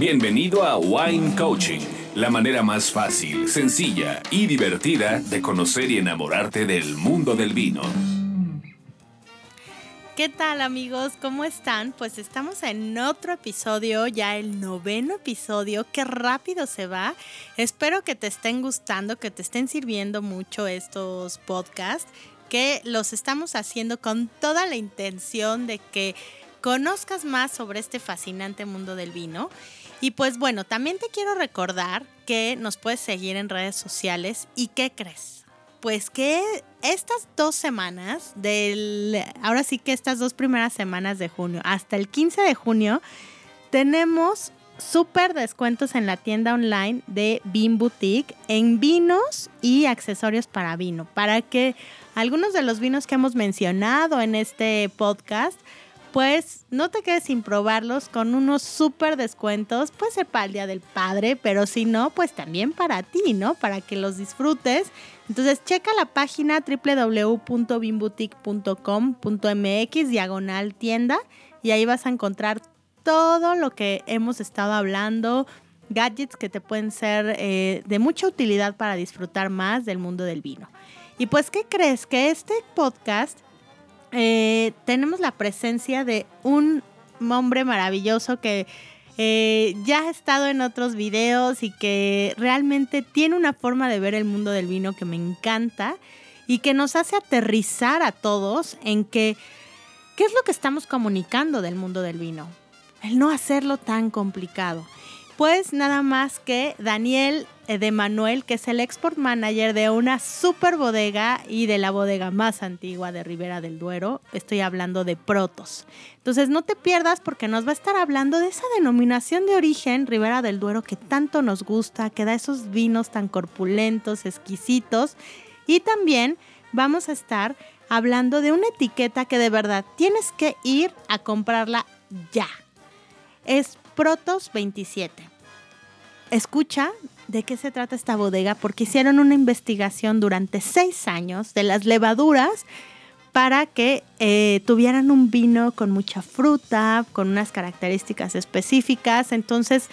Bienvenido a Wine Coaching, la manera más fácil, sencilla y divertida de conocer y enamorarte del mundo del vino. ¿Qué tal amigos? ¿Cómo están? Pues estamos en otro episodio, ya el noveno episodio. Qué rápido se va. Espero que te estén gustando, que te estén sirviendo mucho estos podcasts, que los estamos haciendo con toda la intención de que conozcas más sobre este fascinante mundo del vino. Y pues bueno, también te quiero recordar que nos puedes seguir en redes sociales. ¿Y qué crees? pues que estas dos semanas, ahora sí que estas dos primeras semanas de junio hasta el 15 de junio, tenemos súper descuentos en la tienda online de Bean Boutique en vinos y accesorios para vino, para que algunos de los vinos que hemos mencionado en este podcast pues no te quedes sin probarlos con unos súper descuentos. Puede ser para el Día del Padre, pero si no, pues también para ti, ¿no? Para que los disfrutes. Entonces, checa la página www.bimboutique.com.mx diagonal tienda y ahí vas a encontrar todo lo que hemos estado hablando, gadgets que te pueden ser eh, de mucha utilidad para disfrutar más del mundo del vino. Y pues, ¿qué crees? Que este podcast eh, tenemos la presencia de un hombre maravilloso que eh, ya ha estado en otros videos y que realmente tiene una forma de ver el mundo del vino que me encanta y que nos hace aterrizar a todos en que, ¿qué es lo que estamos comunicando del mundo del vino? El no hacerlo tan complicado. Pues nada más que Daniel de Manuel, que es el export manager de una super bodega y de la bodega más antigua de Ribera del Duero. Estoy hablando de Protos. Entonces no te pierdas porque nos va a estar hablando de esa denominación de origen Ribera del Duero que tanto nos gusta, que da esos vinos tan corpulentos, exquisitos. Y también vamos a estar hablando de una etiqueta que de verdad tienes que ir a comprarla ya. Es Protos 27 escucha de qué se trata esta bodega porque hicieron una investigación durante seis años de las levaduras para que eh, tuvieran un vino con mucha fruta, con unas características específicas. Entonces,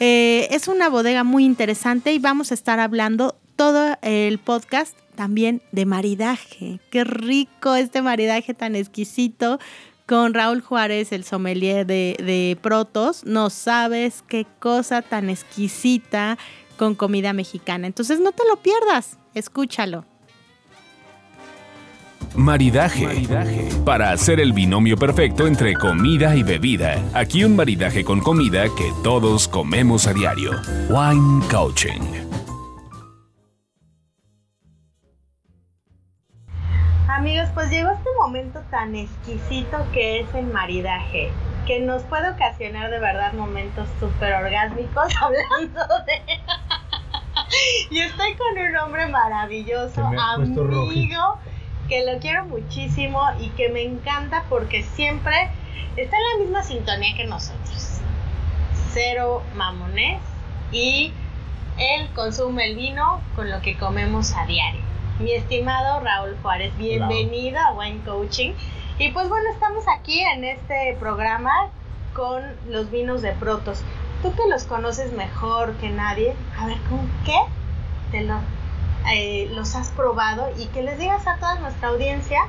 eh, es una bodega muy interesante y vamos a estar hablando todo el podcast también de maridaje. Qué rico este maridaje tan exquisito con Raúl Juárez, el sommelier de, Protos. No sabes qué cosa tan exquisita con comida mexicana. Entonces no te lo pierdas, escúchalo. Maridaje. maridaje. Para hacer el binomio perfecto entre comida y bebida. Aquí un maridaje con comida que todos comemos a diario. Wine Coaching. Amigos, pues llegó este momento tan exquisito que es el maridaje, que nos puede ocasionar de verdad momentos súper orgásmicos hablando de... y estoy con un hombre maravilloso, amigo, que lo quiero muchísimo y que me encanta porque siempre está en la misma sintonía que nosotros. Cero mamones y él consume el vino con lo que comemos a diario mi estimado Raúl Juárez. Bienvenido a Wine Coaching. Y pues bueno, estamos aquí en este programa con los vinos de Protos. Tú que los conoces mejor que nadie, a ver, ¿con qué te eh, los has probado? Y que les digas a toda nuestra audiencia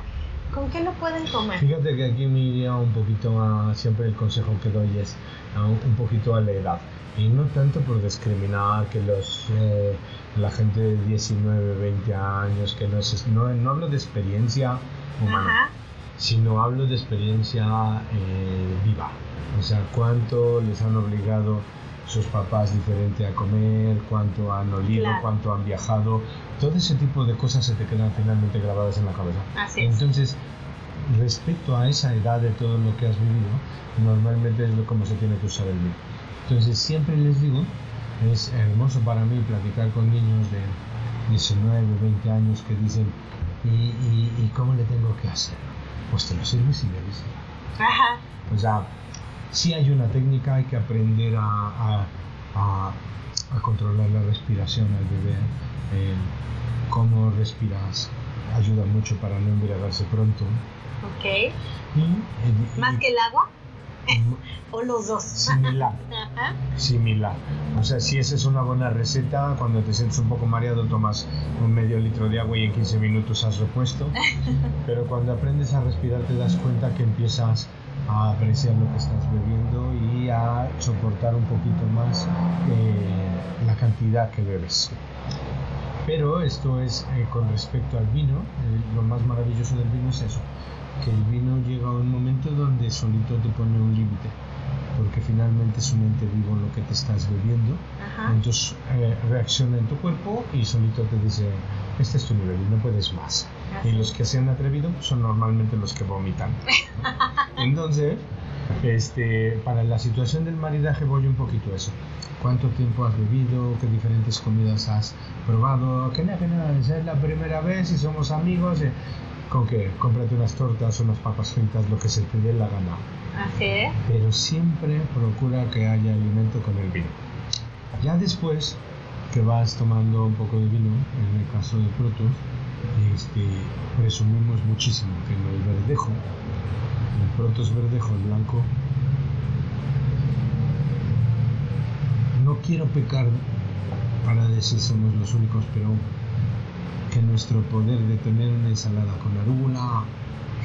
¿Con qué lo pueden comer? Fíjate que aquí me iría un poquito a, siempre el consejo que doy es un, poquito a la edad. Y no tanto por discriminar que los, eh, la gente de 19, 20 años, que no, es, no, no hablo de experiencia humana, sino hablo de experiencia eh, viva. O sea, cuánto les han obligado sus papás diferente a comer, cuánto han olido, cuánto han viajado, todo ese tipo de cosas se te quedan finalmente grabadas en la cabeza. Así Entonces, respecto a esa edad de todo lo que has vivido, normalmente es como se tiene que usar el vino. Entonces, siempre les digo, es hermoso para mí platicar con niños de 19, 20 años que dicen, ¿y, cómo le tengo que hacer? Pues te lo sirves y bebes. Ajá. O sea, sí hay una técnica, hay que aprender a, a, controlar la respiración al. Eh, cómo respiras ayuda mucho para no embriagarse pronto. Ok. ¿Más que el agua? ¿O los dos? Similar. Similar. O sea, si esa es una buena receta, cuando te sientes un poco mareado tomas un medio litro de agua y en 15 minutos has repuesto. Pero cuando aprendes a respirar te das cuenta que empiezas a apreciar lo que estás bebiendo y a soportar un poquito más eh, la cantidad que bebes. Pero esto es eh, con respecto al vino, eh, lo más maravilloso del vino es eso, que el vino llega a un momento donde solito te pone un límite porque finalmente es un ente vivo lo que te estás bebiendo. Entonces eh, reacciona en tu cuerpo y solito te dice, este es tu nivel no puedes más. Y los que se han atrevido son normalmente los que vomitan. Entonces, este, para la situación del maridaje voy un poquito a eso. ¿Cuánto tiempo has bebido? ¿Qué diferentes comidas has probado? Que nada, que nada, es la primera vez y somos amigos. Eh, con que cómprate unas tortas, unas papas fritas, lo que se te dé la gana. Así Pero siempre procura que haya alimento con el vino. Ya después que vas tomando un poco de vino, en el caso de Protos, este, presumimos muchísimo que en el verdejo, el Protos verdejo, el blanco, no quiero pecar para decir somos los únicos, pero que nuestro poder de tener una ensalada con arúgula,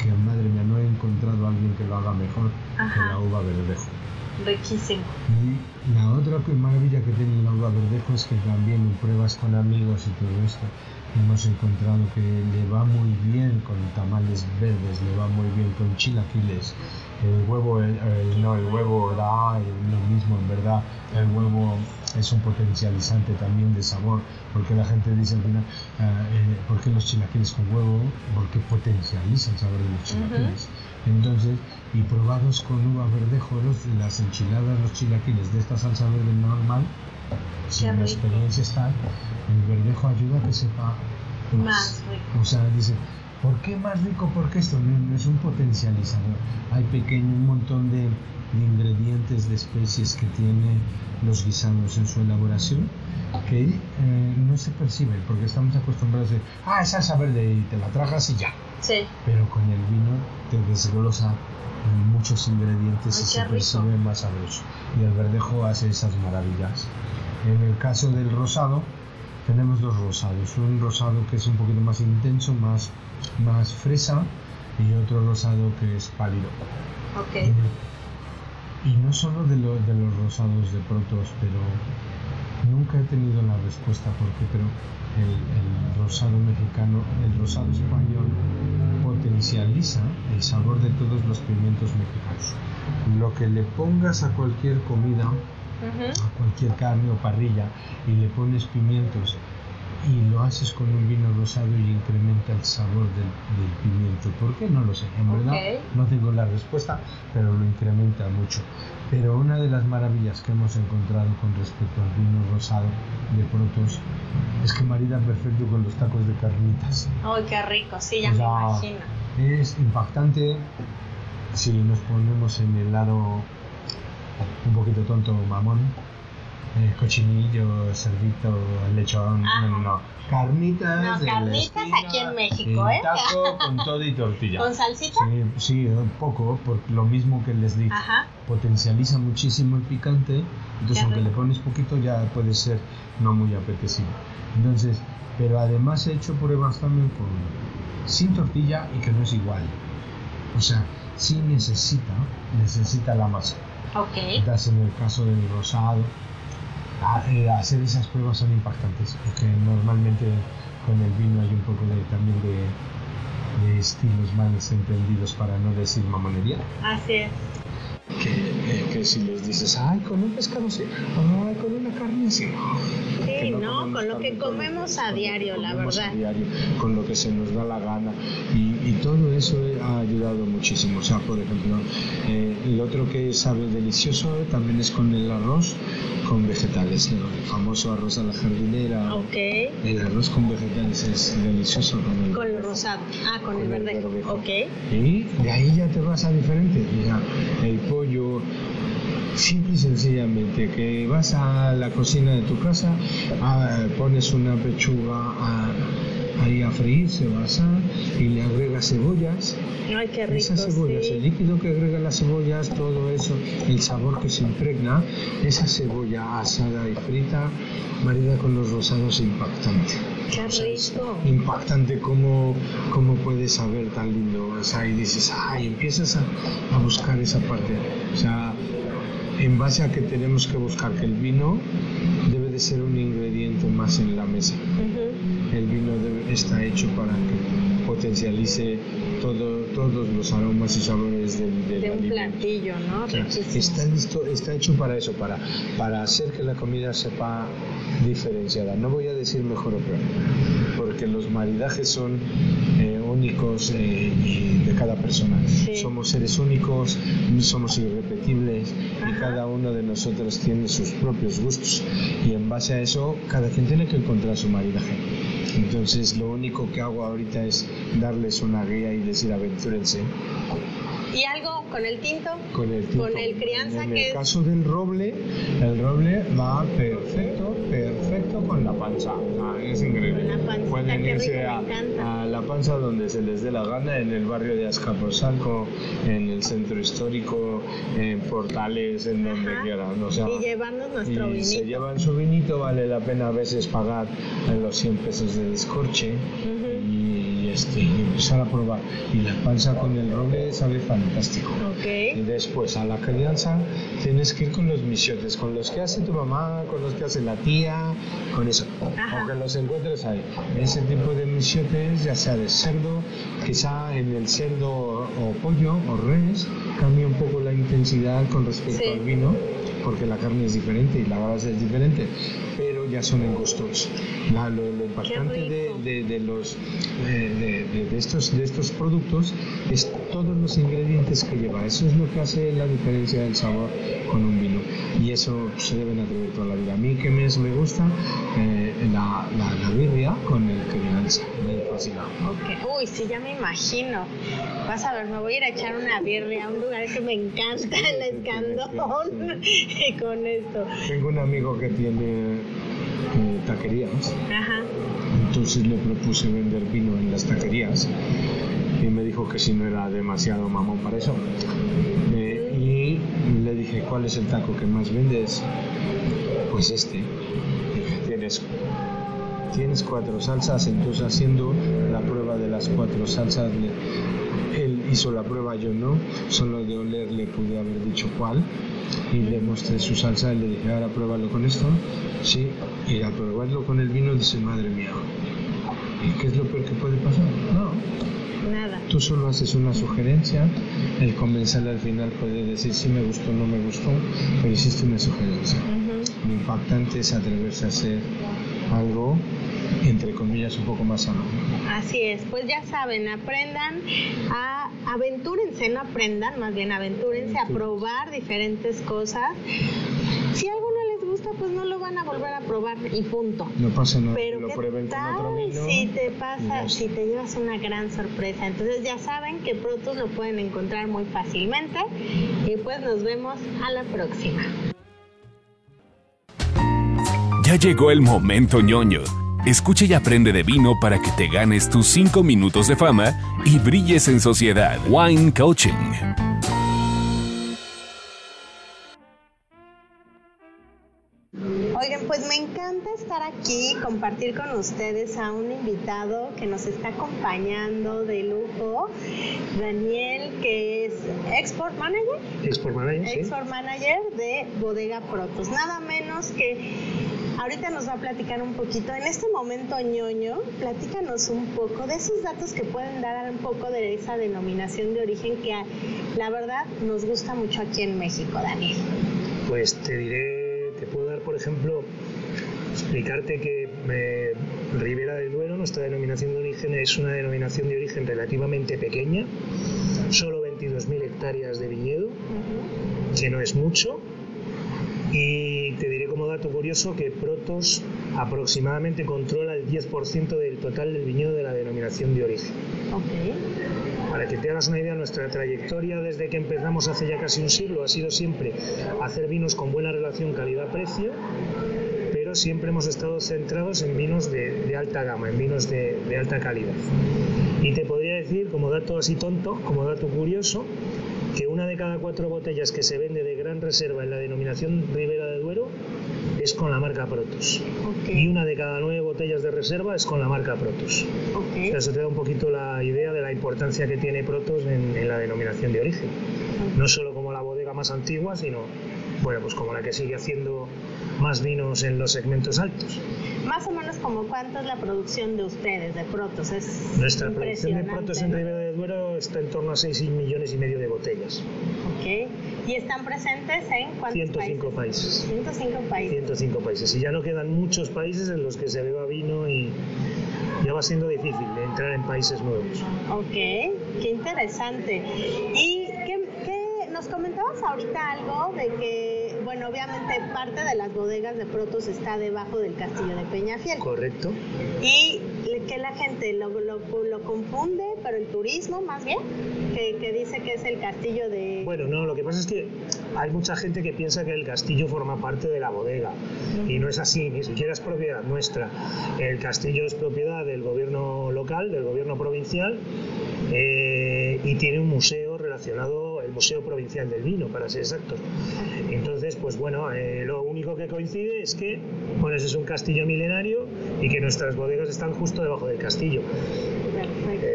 que madre mía, no he encontrado a alguien que lo haga mejor que la uva verdejo. Riquísimo. Y la otra maravilla que tiene la uva verdejo es que también pruebas con amigos y todo esto, hemos encontrado que le va muy bien con tamales verdes, le va muy bien con chilaquiles. El huevo, no, el huevo da lo mismo, en verdad. El huevo es un potencializante también de sabor, porque la gente dice al final, ah, eh, ¿por qué los chilaquiles con huevo? Porque potencializa el sabor de los chilaquiles. Entonces, y probados con uva verdejo, las enchiladas, los chilaquiles de esta salsa verde normal, si la experiencia está, el verdejo ayuda a que sepa más, rico. O sea, dice, ¿por qué más rico? Porque esto no, es un potencializador. Hay pequeño un montón de, ingredientes, de especies que tienen los guisados en su elaboración que eh, no se perciben porque estamos acostumbrados a decir, ah, es salsa verde y te la tragas y ya. Sí. Pero con el vino te desglosa muchos ingredientes y se percibe más sabroso. Y el verdejo hace esas maravillas. En el caso del rosado, tenemos dos rosados. Un rosado que es un poquito más intenso, más, más fresa, y otro rosado que es pálido. Okay. Y, no solo de, de los rosados de protos, pero nunca he tenido la respuesta por qué, pero el, el, rosado mexicano, el rosado español potencializa el sabor de todos los pimientos mexicanos. Lo que le pongas a cualquier comida a cualquier carne o parrilla y le pones pimientos y lo haces con un vino rosado y incrementa el sabor del, pimiento. ¿Por qué? No lo sé. En verdad no tengo la respuesta, pero lo incrementa mucho. Pero una de las maravillas que hemos encontrado con respecto al vino rosado de Protos es que marida perfecto con los tacos de carnitas. ¡Ay, qué rico! Sí, ya me imagino. Es impactante si nos ponemos en el lado un poquito tonto mamón. Eh, cochinillo, cerdito, lechón, no, no, Carnitas. No, carnitas aquí en México, ¿eh? Taco con todo y tortilla. ¿Con salsita? Sí, sí, un poco, por lo mismo que les dije. Potencializa muchísimo el picante, entonces aunque le pones poquito ya puede ser no muy apetecible. Entonces, pero además he hecho pruebas también con sin tortilla y que no es igual. O sea, sí necesita, necesita la masa. Okay. en el caso del rosado. Eh, hacer esas pruebas son impactantes, porque normalmente con el vino hay un poco de, también de, de estilos mal entendidos para no decir mamonería. Así es que, si les dices, ay, con un pescado sí, ay, con una carne sí. Sí, no, con lo que comemos a diario, la verdad. con lo que se nos da la gana. Y, todo eso ha ayudado muchísimo. O sea, por ejemplo, eh, el otro que sabe delicioso también es con el arroz con vegetales, el famoso arroz a la jardinera. Ok. El arroz con vegetales es delicioso con el, con el rosado. Ah, con, el verde. Ok. Y de ahí ya te vas a diferente. Mira, el pollo, simple y sencillamente, que vas a la cocina de tu casa, ah, pones una pechuga a, ahí a freírse o a asar y le agrega cebollas. Ay, qué rico, Esas cebollas, sí. el líquido que agrega las cebollas, todo eso, el sabor que se impregna, esa cebolla asada y frita, marida con los rosados, impactante. Qué rico. Impactante cómo, cómo puede saber tan lindo. O sea, y dices, ay, empiezas a, a buscar esa parte. O sea, en base a que tenemos que buscar que el vino ser un ingrediente más en la mesa. Ujú. El vino está hecho para que potencialice todo, todos los aromas y sabores del, del De un platillo, ¿no? Claro. Está, listo, está hecho para eso, para, para hacer que la comida sepa diferenciada. No voy a decir mejor o peor, porque los maridajes son eh, únicos eh, y cada persona. Sí. Somos seres únicos, somos irrepetibles y Ajá. cada uno de nosotros tiene sus propios gustos. Y en base a eso, cada quien tiene que encontrar su maridaje. Entonces, lo único que hago ahorita es darles una guía y decir aventúrense ¿Y algo con el tinto? con el tinto. Con el crianza en que el es- caso del roble, el roble va perfecto, perfecto con la panza. Sea, es increíble. Con la pancita, Pueden irse rico, a, a la panza donde se les dé la gana, en el barrio de Azcapotzalco, en el centro histórico, en Portales, en donde Ajá. quieran. O sea, y llevarnos nuestro y se vinito. llevan su vinito, vale la pena a veces pagar los 100 pesos de descorche Ujú. y, este, y empezar a probar. Y la panza con el roble sabe fantástico. Y Ok. después a la crianza tienes que ir con los misiotes, con los que hace tu mamá, con los que hace la tía, con eso. Ajá. Aunque los encuentres ahí. Ese tipo de misiotes, ya sea de cerdo, quizá en el cerdo o pollo o res, cambia un poco intensidad con respecto Sí. al vino, porque la carne es diferente y la grasa es diferente, pero ya son en gustos. La- lo, lo impactante de, de- de los, de, de- estos, de estos productos es todos los ingredientes que lleva. Eso es lo que hace la diferencia del sabor con un vino. Y eso se deben atrever toda la vida. A mí que me, me gusta eh, la, la, la birria con el crianza. Me fascina. Ok. Uy, sí, ya me imagino. Vas a ver, me voy a ir a echar una birria a un lugar que me encanta, el escandón, con esto. Tengo un amigo que tiene eh, taquerías. Ajá. Entonces le propuse vender vino en las taquerías y me dijo que si no era demasiado mamón para eso. Eh, y le dije, ¿cuál es el taco que más vendes? Pues este. Tienes, tienes cuatro salsas, entonces haciendo la prueba de las cuatro salsas, hizo la prueba, yo no, solo de oler le pude haber dicho cuál y le mostré su salsa y le dije, ahora pruébalo con esto, sí, y al probarlo con el vino dice, madre mía, ¿y qué es lo peor que puede pasar? No, Nada. Tú solo haces una sugerencia, el comensal al final puede decir si me gustó o no me gustó, pero hiciste una sugerencia. Lo impactante es atreverse a hacer algo, entre comillas, un poco más sano. Así es, pues ya saben, aprendan a aventúrense, no aprendan, más bien aventúrense a probar diferentes cosas. Si algo no les gusta, pues no lo van a volver a probar y punto. No pasa nada, Pero lo ¿qué prueben con otro tal vino. si te pasa, si te llevas una gran sorpresa? Entonces ya saben que Protos lo pueden encontrar muy fácilmente y pues nos vemos a la próxima. Ya llegó el momento ñoño. Escucha y aprende de vino para que te ganes tus 5 minutos de fama y brilles en sociedad. Wine Coaching. Oigan, pues me encanta estar aquí, compartir con ustedes a un invitado que nos está acompañando de lujo, Daniel, que es Export Manager, Export Manager, sí. Export Manager de Bodega Protos. Nada menos que ahorita nos va a platicar un poquito. En este momento ñoño, platícanos un poco de esos datos que pueden dar un poco de esa denominación de origen que la verdad nos gusta mucho aquí en México, Daniel. Pues te diré, te puedo dar, por ejemplo, explicarte que eh, Ribera del Duero, nuestra denominación de origen, es una denominación de origen relativamente pequeña, solo 22.000 hectáreas de viñedo, que no es mucho. Y te diré dato curioso que Protos aproximadamente controla el 10% del total del viñedo de la denominación de origen. Ok. Para que te hagas una idea, nuestra trayectoria desde que empezamos hace ya casi un siglo ha sido siempre hacer vinos con buena relación calidad-precio, pero siempre hemos estado centrados en vinos de, alta gama, en vinos de, de, alta calidad. Y te podría decir, como dato así tonto, como dato curioso, que una de cada cuatro botellas que se vende de gran reserva en la denominación Ribera de Duero es con la marca Protos. Y una de cada nueve botellas de reserva es con la marca Protos. eso te da un poquito la idea de la importancia que tiene Protos en, la denominación de origen. No solo como la bodega más antigua, sino bueno, pues como la que sigue haciendo más vinos en los segmentos altos. Más o menos como cuánto es la producción de ustedes, de Protos. Es Nuestra producción de Protos en Ribera de Duero está en torno a 6 millones y medio de botellas. Ok. ¿Y están presentes en cuántos 105 países? 105 países. 105 países. Y ya no quedan muchos países en los que se beba vino y ya va siendo difícil entrar en países nuevos. Ok, qué interesante. ¿Y nos comentabas ahorita algo de que bueno, obviamente parte de las bodegas de Protos está debajo del castillo de Peñafiel. Correcto. Y que la gente lo, lo, confunde, pero el turismo más bien, que, dice que es el castillo de... Bueno, no, lo que pasa es que hay mucha gente que piensa que el castillo forma parte de la bodega y no es así, ni siquiera es propiedad nuestra. El castillo es propiedad del gobierno local, del gobierno provincial eh, y tiene un museo relacionado el Museo Provincial del Vino, para ser exactos. Entonces, pues bueno, eh, lo único que coincide es que pues es un castillo milenario y que nuestras bodegas están justo debajo del castillo.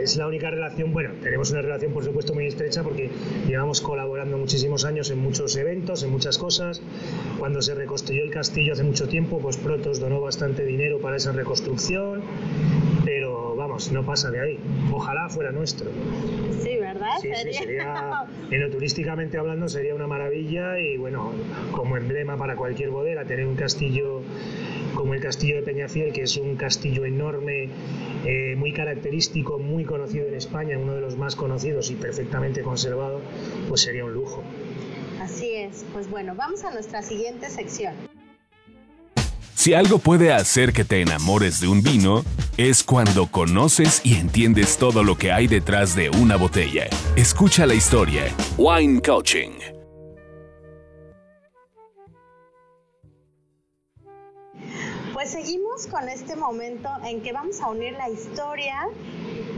Es la única relación, bueno, tenemos una relación por supuesto muy estrecha porque llevamos colaborando muchísimos años en muchos eventos, en muchas cosas. Cuando se reconstruyó el castillo hace mucho tiempo, pues Protos donó bastante dinero para esa reconstrucción, vamos, no pasa de ahí. Ojalá fuera nuestro. Sí, ¿verdad? Sí, sí, sería, turísticamente hablando, sería una maravilla y bueno, como emblema para cualquier bodega, tener un castillo como el castillo de Peñafiel, que es un castillo enorme, eh, muy característico, muy conocido en España, uno de los más conocidos y perfectamente conservado, pues sería un lujo. Así es, pues bueno, vamos a nuestra siguiente sección. Si algo puede hacer que te enamores de un vino, es cuando conoces y entiendes todo lo que hay detrás de una botella. Escucha la historia. Wine Coaching. seguimos con este momento en que vamos a unir la historia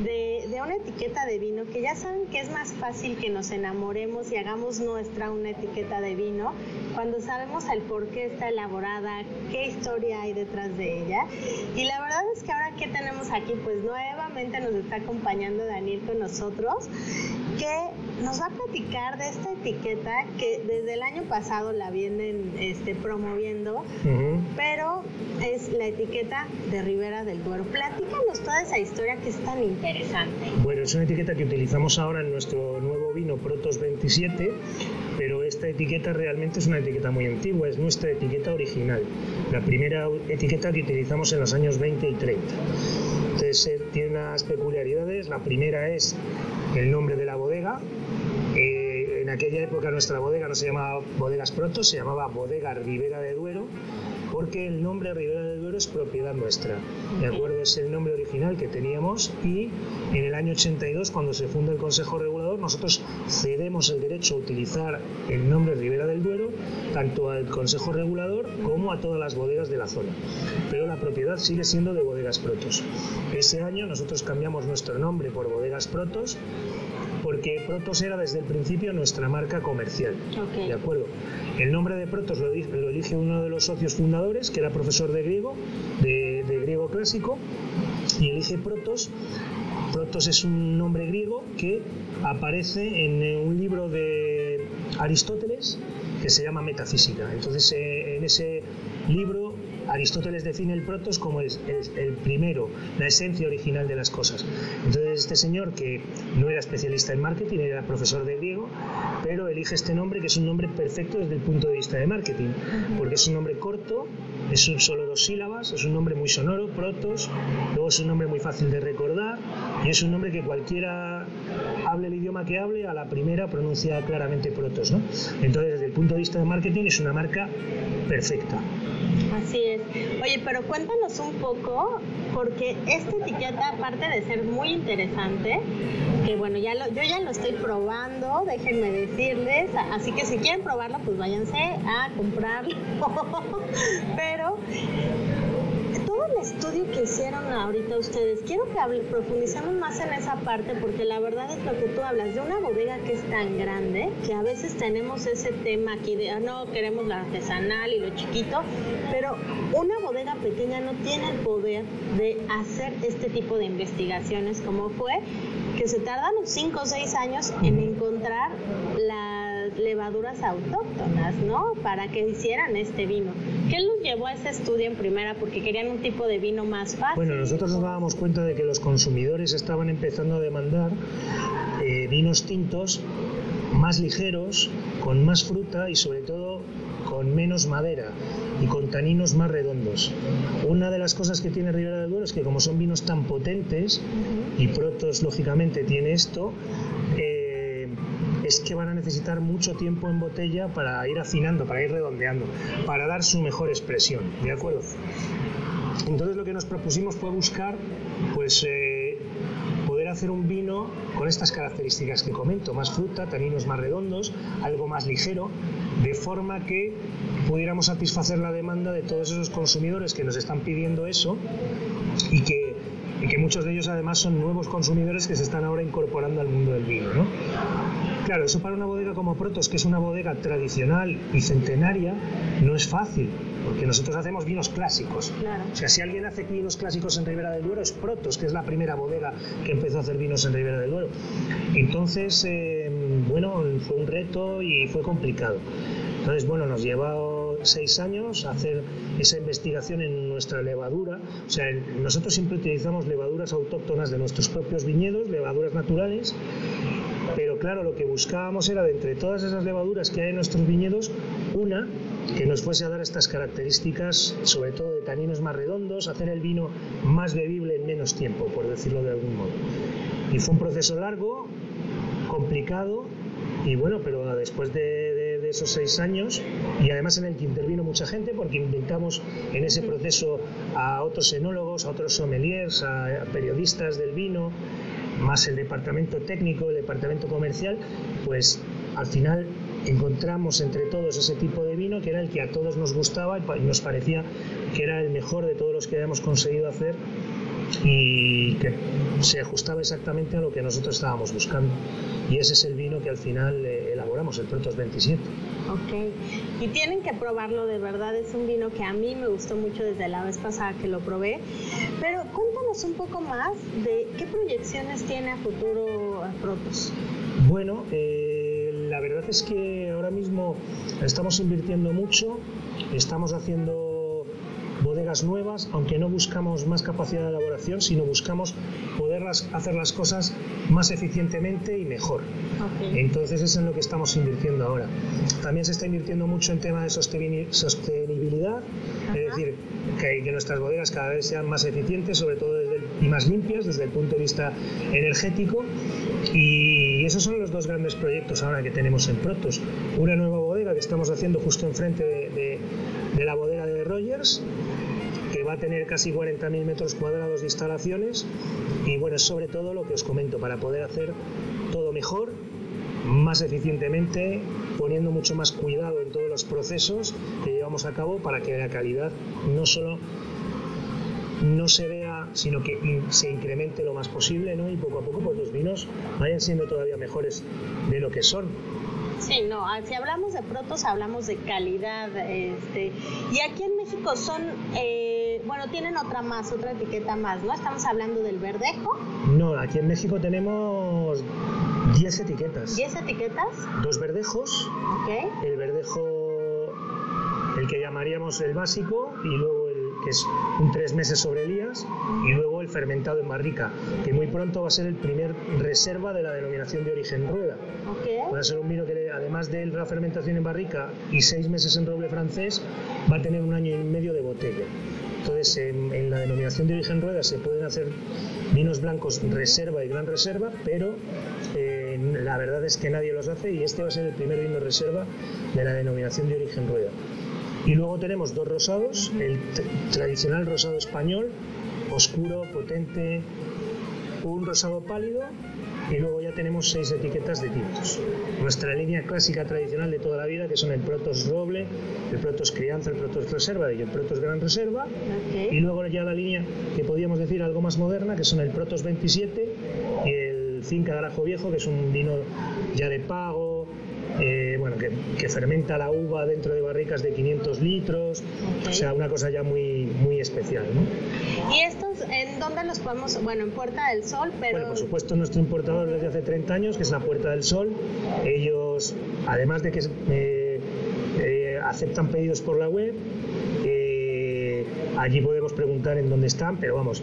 de, de, una etiqueta de vino, que ya saben que es más fácil que nos enamoremos y hagamos nuestra una etiqueta de vino cuando sabemos el por qué está elaborada, qué historia hay detrás de ella. Y la verdad es que ahora que tenemos aquí, pues nuevamente nos está acompañando Daniel con nosotros, que nos va a platicar de esta etiqueta que desde el año pasado la vienen este, promoviendo, pero es la etiqueta de Ribera del Duero. Platícanos toda esa historia que es tan interesante. Bueno, es una etiqueta que utilizamos ahora en nuestro nuevo vino Protos 27, pero esta etiqueta realmente es una etiqueta muy antigua, es nuestra etiqueta original, la primera etiqueta que utilizamos en los años 20 y 30. Entonces eh, tiene unas peculiaridades, la primera es el nombre de la bodega, eh, en aquella época nuestra bodega no se llamaba Bodegas Protos, se llamaba Bodega Ribera de Duero porque el nombre Ribera del Duero es propiedad nuestra. De acuerdo, es el nombre original que teníamos y en el año 82, cuando se funda el Consejo Regulador, nosotros cedemos el derecho a utilizar el nombre Ribera del Duero tanto al Consejo Regulador como a todas las bodegas de la zona. Pero la propiedad sigue siendo de Bodegas Protos. Ese año nosotros cambiamos nuestro nombre por Bodegas Protos porque Protos era desde el principio nuestra marca comercial. ¿De acuerdo? El nombre de Protos lo, elige uno de los socios fundadores, que era profesor de griego, de, griego clásico, y elige Protos. Protos es un nombre griego que aparece en un libro de Aristóteles que se llama Metafísica. Entonces, eh, en ese libro Aristóteles define el protos como el, el, primero, la esencia original de las cosas. Entonces este señor, que no era especialista en marketing, era profesor de griego, pero elige este nombre que es un nombre perfecto desde el punto de vista de marketing, porque es un nombre corto, es solo dos sílabas, es un nombre muy sonoro, protos, luego es un nombre muy fácil de recordar y es un nombre que cualquiera hable el idioma que hable, a la primera pronuncia claramente protos. ¿no? Entonces desde el punto de vista de marketing es una marca perfecta. Así es. Oye, pero cuéntanos un poco, porque esta etiqueta, aparte de ser muy interesante, que bueno, ya lo, yo ya lo estoy probando, déjenme decirles, así que si quieren probarlo, pues váyanse a comprarlo. pero el estudio que hicieron ahorita ustedes, quiero que profundicemos más en esa parte porque la verdad es lo que tú hablas, de una bodega que es tan grande, que a veces tenemos ese tema aquí de, ah, no, queremos lo artesanal y lo chiquito, pero una bodega pequeña no tiene el poder de hacer este tipo de investigaciones como fue, que se tardan 5 o 6 años en encontrar la levaduras autóctonas, ¿no? Para que hicieran este vino. ¿Qué los llevó a ese estudio en primera? Porque querían un tipo de vino más fácil. Bueno, nosotros nos dábamos cuenta de que los consumidores estaban empezando a demandar eh, vinos tintos más ligeros, con más fruta y sobre todo con menos madera y con taninos más redondos. Una de las cosas que tiene Ribera del Duero es que como son vinos tan potentes, y Protos lógicamente tiene esto, es que van a necesitar mucho tiempo en botella para ir afinando, para ir redondeando, para dar su mejor expresión, ¿de acuerdo? Entonces lo que nos propusimos fue buscar, pues, eh, poder hacer un vino con estas características que comento, más fruta, taninos más redondos, algo más ligero, de forma que pudiéramos satisfacer la demanda de todos esos consumidores que nos están pidiendo eso y que y que muchos de ellos además son nuevos consumidores que se están ahora incorporando al mundo del vino. ¿no? Claro, eso para una bodega como Protos, que es una bodega tradicional y centenaria, no es fácil, porque nosotros hacemos vinos clásicos. O sea, si alguien hace vinos clásicos en Ribera del Duero es Protos, que es la primera bodega que empezó a hacer vinos en Ribera del Duero. Entonces, eh, bueno, fue un reto y fue complicado. Entonces, bueno, nos llevó seis años hacer esa investigación en nuestra levadura. O sea, nosotros siempre utilizamos levaduras autóctonas de nuestros propios viñedos, levaduras naturales, pero claro, lo que buscábamos era de entre todas esas levaduras que hay en nuestros viñedos, una que nos fuese a dar estas características, sobre todo de taninos más redondos, hacer el vino más bebible en menos tiempo, por decirlo de algún modo. Y fue un proceso largo, complicado, y bueno, pero después de esos seis años y además en el que intervino mucha gente porque invitamos en ese proceso a otros enólogos, a otros sommeliers, a periodistas del vino, más el departamento técnico, el departamento comercial, pues al final encontramos entre todos ese tipo de vino que era el que a todos nos gustaba y nos parecía que era el mejor de todos los que habíamos conseguido hacer y que se ajustaba exactamente a lo que nosotros estábamos buscando. Y ese es el vino que al final eh, elaboramos, el Protos 27. Ok, y tienen que probarlo de verdad, es un vino que a mí me gustó mucho desde la vez pasada que lo probé. Pero cuéntanos un poco más de qué proyecciones tiene a futuro Protos. Bueno, eh, la verdad es que ahora mismo estamos invirtiendo mucho, estamos haciendo bodegas nuevas, aunque no buscamos más capacidad de elaboración, sino buscamos poder hacer las cosas más eficientemente y mejor. Entonces es en lo que estamos invirtiendo ahora. También se está invirtiendo mucho en tema de sostenibilidad, es decir, que, que, nuestras bodegas cada vez sean más eficientes, sobre todo y más limpias desde el punto de vista energético. Y esos son los dos grandes proyectos ahora que tenemos en Protos. Una nueva bodega que estamos haciendo justo enfrente de, de la bodega de Rogers, va a tener casi 40.000 metros cuadrados de instalaciones y bueno, sobre todo lo que os comento, para poder hacer todo mejor, más eficientemente, poniendo mucho más cuidado en todos los procesos que llevamos a cabo para que la calidad no solo no se vea, sino que se incremente lo más posible, ¿no? Y poco a poco pues los vinos vayan siendo todavía mejores de lo que son. Sí, no, ah, si hablamos de protos hablamos de calidad, este, y aquí en México son, eh, bueno, tienen otra más, otra etiqueta más, ¿no? Estamos hablando del verdejo. No, aquí en México tenemos 10 etiquetas. ¿10 etiquetas? Dos verdejos. Ok. El verdejo, el que llamaríamos el básico, y luego que es un tres meses sobre Elías, y luego el fermentado en barrica, que muy pronto va a ser el primer reserva de la denominación de origen rueda. Va a ser un vino que, además de la fermentación en barrica y seis meses en roble francés, va a tener un año y medio de botella. Entonces, en, la denominación de origen rueda se pueden hacer vinos blancos reserva y gran reserva, pero eh, la verdad es que nadie los hace y este va a ser el primer vino reserva de la denominación de origen rueda. Y luego tenemos dos rosados, el tradicional rosado español, oscuro, potente, un rosado pálido y luego ya tenemos seis etiquetas de tintos. Nuestra línea clásica tradicional de toda la vida, que son el Protos Roble, el Protos Crianza, el Protos Reserva y el Protos Gran Reserva. Y luego ya la línea que podríamos decir algo más moderna, que son el Protos 27 y el Finca Garajo Viejo, que es un vino ya de pago, eh, bueno, que, fermenta la uva dentro de barricas de 500 litros, o sea, una cosa ya muy, muy especial. ¿no? ¿Y estos en dónde los podemos? Bueno, en Puerta del Sol, pero... Bueno, por supuesto, nuestro importador desde hace 30 años, que es la Puerta del Sol, ellos, además de que eh, eh, aceptan pedidos por la web, Allí podemos preguntar en dónde están, pero vamos,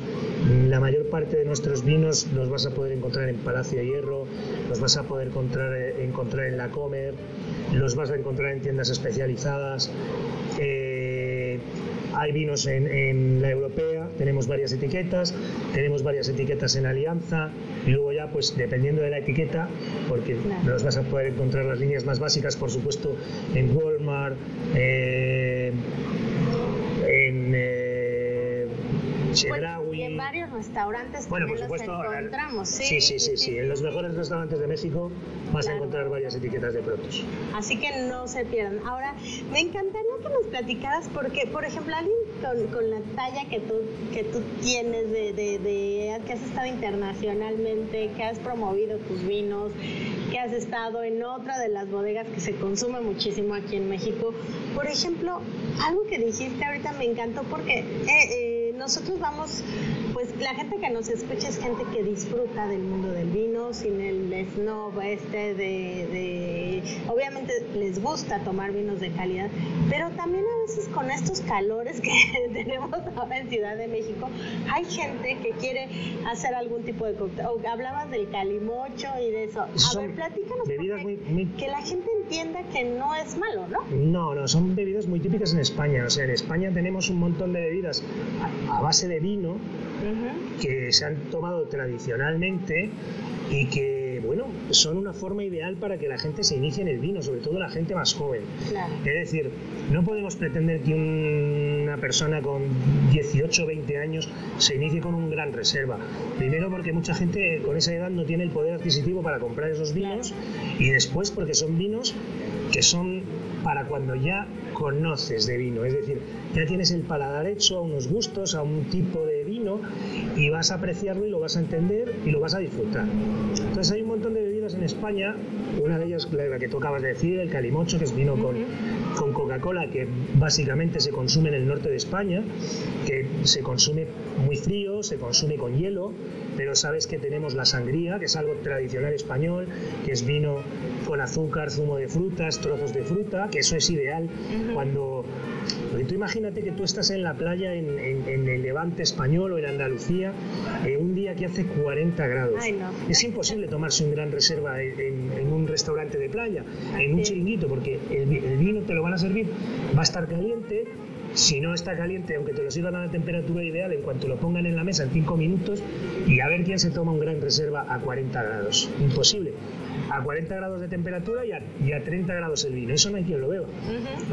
la mayor parte de nuestros vinos los vas a poder encontrar en Palacio de Hierro, los vas a poder encontrar, eh, encontrar en la Comer, los vas a encontrar en tiendas especializadas. Eh, hay vinos en, la europea, tenemos varias etiquetas, tenemos varias etiquetas en Alianza y luego ya pues dependiendo de la etiqueta, porque los vas a poder encontrar las líneas más básicas por supuesto en Walmart, eh, y en varios restaurantes bueno, por supuesto, encontramos. Sí, sí, sí, sí, En los mejores restaurantes de México vas a encontrar varias etiquetas de productos. Así que no se pierdan. Ahora, me encantaría que nos platicaras porque, por ejemplo, alguien con, la talla que tú, que tú tienes de, de, que has estado internacionalmente, que has promovido tus vinos, que has estado en otra de las bodegas que se consume muchísimo aquí en México. Por ejemplo, algo que dijiste ahorita me encantó porque... Eh, eh, nosotros vamos, pues la gente que nos escucha es gente que disfruta del mundo del vino, sin el snob este de, obviamente les gusta tomar vinos de calidad, pero también a veces con estos calores que tenemos ahora en Ciudad de México, hay gente que quiere hacer algún tipo de cóctel. Hablabas del calimocho y de eso. A ver, platícanos que la gente entienda que no es malo, ¿no? No, no, son bebidas muy típicas en España. O sea, en España tenemos un montón de bebidas a base de vino que se han tomado tradicionalmente y que, bueno, son una forma ideal para que la gente se inicie en el vino, sobre todo la gente más joven. Es decir, no podemos pretender que una persona con 18 o 20 años se inicie con un gran reserva. Primero porque mucha gente con esa edad no tiene el poder adquisitivo para comprar esos vinos y después porque son vinos que son para cuando ya conoces de vino, es decir, ya tienes el paladar hecho a unos gustos, a un tipo de vino y vas a apreciarlo y lo vas a entender y lo vas a disfrutar. Entonces hay un montón de bebidas en España, una de ellas la que tú acabas de decir, el calimocho, que es vino con, con Coca-Cola, que básicamente se consume en el norte de España, que se consume muy frío, se consume con hielo, pero sabes que tenemos la sangría, que es algo tradicional español, que es vino con azúcar, zumo de frutas, trozos de fruta, que eso es ideal cuando... Porque tú imagínate que tú estás en la playa en, el Levante español o en Andalucía, en un día que hace 40 grados. Es imposible tomarse un gran reserva en, un restaurante de playa, en un chiringuito, porque el, el vino te lo van a servir, va a estar caliente, si no está caliente, aunque te lo sirvan a la temperatura ideal, en cuanto lo pongan en la mesa en 5 minutos, y a ver quién se toma un gran reserva a 40 grados. Imposible. A 40 grados de temperatura y a, 30 grados el vino. Eso no hay quien lo beba.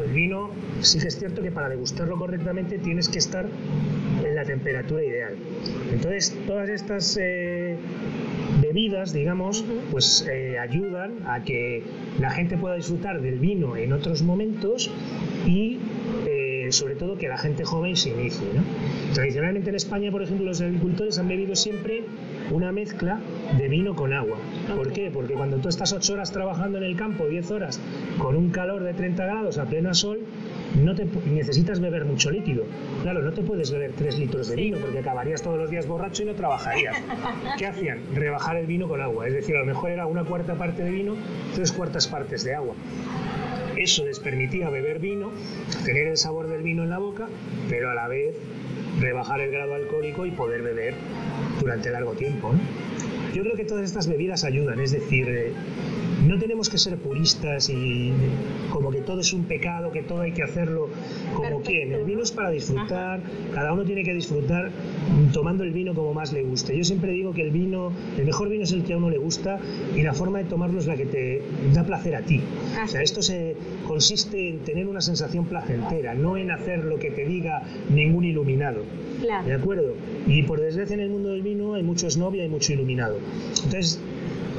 El vino, sí que es cierto que para degustarlo correctamente tienes que estar en la temperatura ideal. Entonces, todas estas eh, bebidas, digamos, pues eh, ayudan a que la gente pueda disfrutar del vino en otros momentos y sobre todo que la gente joven se inicie. Tradicionalmente en España, por ejemplo, los agricultores han bebido siempre una mezcla de vino con agua. ¿Por qué? Porque cuando tú estás 8 horas trabajando en el campo, 10 horas, con un calor de 30 grados a pleno sol, no te necesitas beber mucho líquido. Claro, no te puedes beber 3 litros de vino porque acabarías todos los días borracho y no trabajarías. ¿Qué hacían? Rebajar el vino con agua. Es decir, a lo mejor era una cuarta parte de vino, tres cuartas partes de agua. Eso les permitía beber vino, tener el sabor del vino en la boca, pero a la vez rebajar el grado alcohólico y poder beber durante largo tiempo. Yo creo que todas estas bebidas ayudan, es decir, eh, no tenemos que ser puristas y como que todo es un pecado, que todo hay que hacerlo como quien. El vino es para disfrutar, cada uno tiene que disfrutar tomando el vino como más le guste. Yo siempre digo que el vino, el mejor vino es el que a uno le gusta y la forma de tomarlo es la que te da placer a ti. O sea, esto se consiste en tener una sensación placentera, no en hacer lo que te diga ningún iluminado. ¿De acuerdo? Y por desgracia en el mundo del vino hay mucho snob y hay mucho iluminado. Entonces,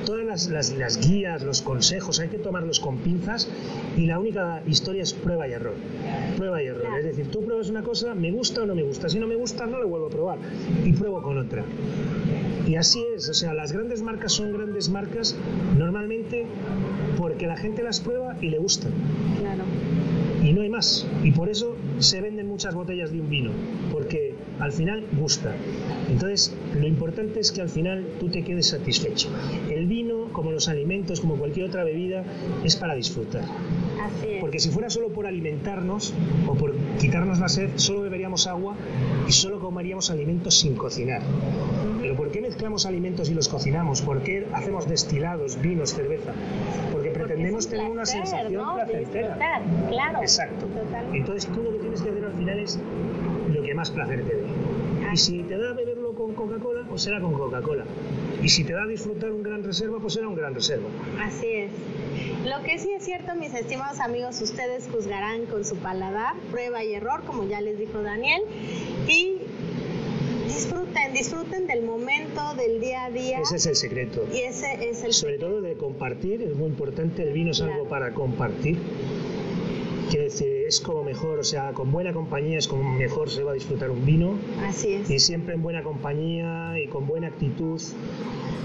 todas las, guías, los consejos, hay que tomarlos con pinzas y la única historia es prueba y error. Prueba y error. Es decir, tú pruebas una cosa, me gusta o no me gusta. Si no me gusta, no lo vuelvo a probar y pruebo con otra. Y así es, o sea, las grandes marcas son grandes marcas normalmente porque la gente las prueba y le gustan. Claro. Y no hay más. Y por eso se venden muchas botellas de un vino, porque al final gusta. Entonces, lo importante es que al final tú te quedes satisfecho. El vino, como los alimentos, como cualquier otra bebida, es para disfrutar. Porque si fuera solo por alimentarnos o por quitarnos la sed, solo beberíamos agua y solo comeríamos alimentos sin cocinar. Pero ¿por qué mezclamos alimentos y los cocinamos? ¿Por qué hacemos destilados, vinos, cerveza? Porque pretendemos tener una sensación placentera. Claro. Exacto. Entonces tú lo que tienes que hacer al final es lo que más placer te dé. Y si te da beberlo con Coca-Cola, pues será con Coca-Cola. Y si te da disfrutar un gran reserva, pues será un gran reserva. Así es. Lo que sí es cierto, mis estimados amigos, ustedes juzgarán con su paladar, prueba y error, como ya les dijo Daniel, y disfruten, disfruten del momento, del día a día. Ese es el secreto. Y ese es el Sobre todo de compartir, es muy importante, el vino es algo para compartir que es como mejor, o sea, con buena compañía es como mejor se va a disfrutar un vino. Así es. Y siempre en buena compañía y con buena actitud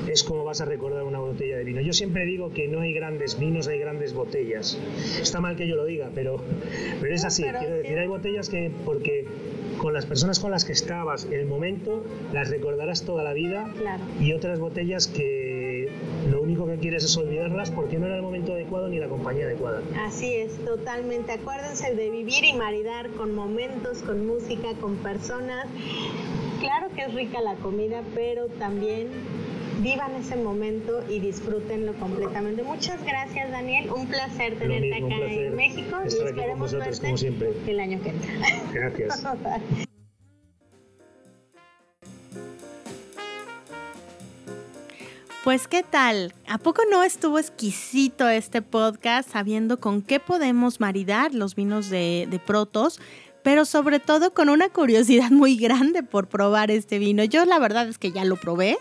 es como vas a recordar una botella de vino. Yo siempre digo que no hay grandes vinos, hay grandes botellas. Está mal que yo lo diga, pero, pero es así. Quiero decir, hay botellas que porque con las personas con las que estabas, el momento, las recordarás toda la vida. Y otras botellas que lo único que quieres es olvidarlas porque no era el momento adecuado ni la compañía adecuada. Así es, totalmente. Acuérdense de vivir y maridar con momentos, con música, con personas. Claro que es rica la comida, pero también vivan ese momento y disfrútenlo completamente. Muchas gracias, Daniel. Un placer tenerte acá en México y esperemos verte como siempre. el año que entra. Gracias. Pues qué tal, ¿a poco no estuvo exquisito este podcast sabiendo con qué podemos maridar los vinos de, Protos? pero sobre todo con una curiosidad muy grande por probar este vino. Yo la verdad es que ya lo probé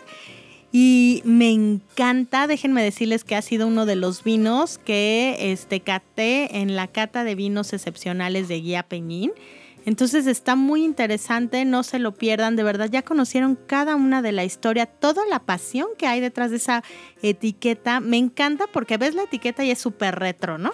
y me encanta, déjenme decirles que ha sido uno de los vinos que este, caté en la cata de vinos excepcionales de Guía Peñín. Entonces está muy interesante, no se lo pierdan, de verdad ya conocieron cada una de la historia, toda la pasión que hay detrás de esa etiqueta. Me encanta porque ves la etiqueta y es súper retro, ¿no?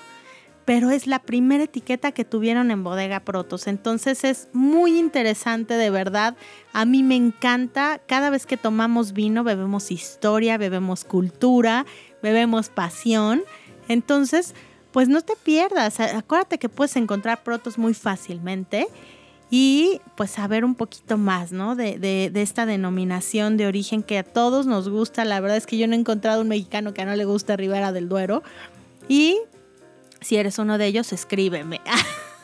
pero es la primera etiqueta que tuvieron en Bodega Protos. Entonces es muy interesante, de verdad. A mí me encanta. Cada vez que tomamos vino, bebemos historia, bebemos cultura, bebemos pasión. Entonces, pues no te pierdas. Acuérdate que puedes encontrar Protos muy fácilmente y pues saber un poquito más, ¿no? De, de, esta denominación de origen que a todos nos gusta. La verdad es que yo no he encontrado un mexicano que no le guste Ribera del Duero. Y si eres uno de ellos, escríbeme.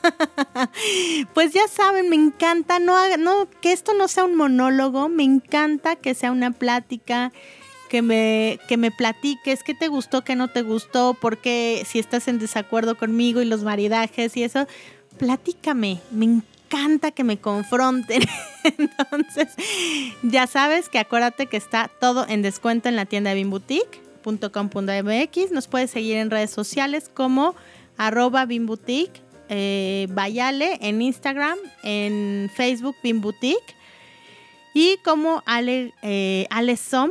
pues ya saben, me encanta, no, no, que esto no sea un monólogo, me encanta que sea una plática, que me, que me platiques qué te gustó, qué no te gustó, porque si estás en desacuerdo conmigo y los maridajes y eso, platícame, me encanta que me confronten. Entonces, ya sabes que acuérdate que está todo en descuento en la tienda de Bimboutique .com.mx. Nos puedes seguir en redes sociales como arroba bimboutique, eh, Bayale en Instagram, en Facebook Bimboutique y como Ale, eh, Ale Som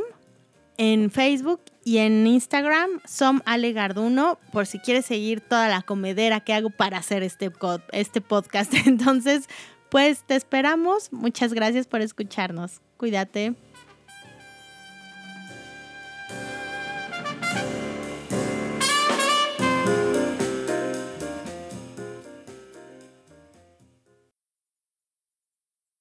en Facebook y en Instagram Som Ale Garduno por si quieres seguir toda la comedera que hago para hacer este, este podcast. Entonces, pues te esperamos. Muchas gracias por escucharnos. Cuídate.